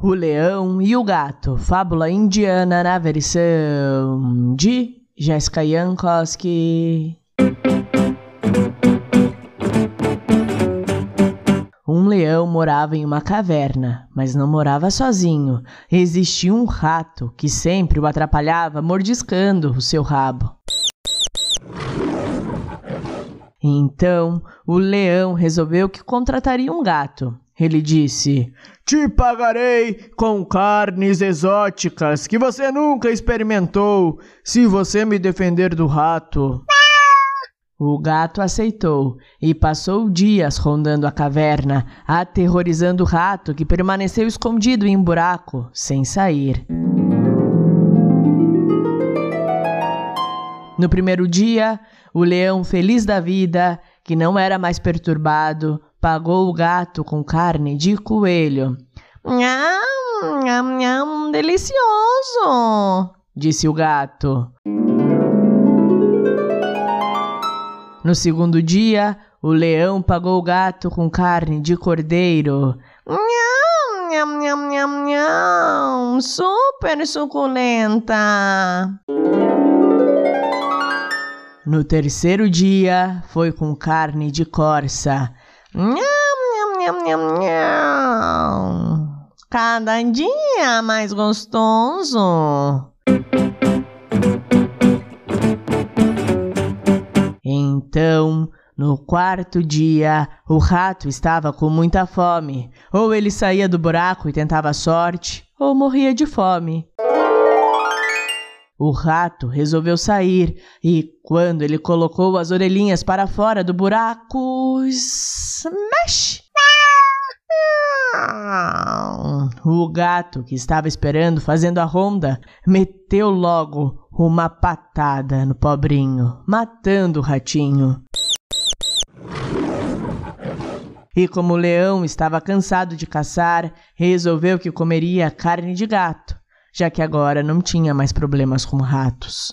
O Leão e o Gato, fábula indiana na versão de Jessica Jankowski. Um leão morava em uma caverna, mas não morava sozinho. Existia um rato que sempre o atrapalhava mordiscando o seu rabo. Então, o leão resolveu que contrataria um gato. Ele disse: Te pagarei com carnes exóticas que você nunca experimentou se você me defender do rato. O gato aceitou e passou dias rondando a caverna, aterrorizando o rato que permaneceu escondido em um buraco, sem sair. No primeiro dia, o leão, feliz da vida, que não era mais perturbado, pagou o gato com carne de coelho. Nham, nham, nham, delicioso, disse o gato. No segundo dia, o leão pagou o gato com carne de cordeiro. Nham, nham, nham, nham, nham, super suculenta. No terceiro dia, foi com carne de corça. Nham, nham, nham, nham. Cada dia mais gostoso. Então, no quarto dia, o rato estava com muita fome. Ou ele saía do buraco e tentava sorte, ou morria de fome. O rato resolveu sair e, quando ele colocou as orelhinhas para fora do buraco, smash! O gato, que estava esperando fazendo a ronda, meteu logo uma patada no pobrinho, matando o ratinho. E como o leão estava cansado de caçar, resolveu que comeria carne de gato já que agora não tinha mais problemas com ratos.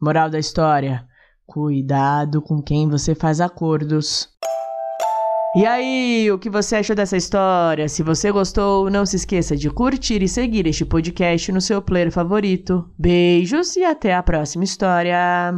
Moral da história: cuidado com quem você faz acordos. E aí, o que você achou dessa história? Se você gostou, não se esqueça de curtir e seguir este podcast no seu player favorito. Beijos e até a próxima história.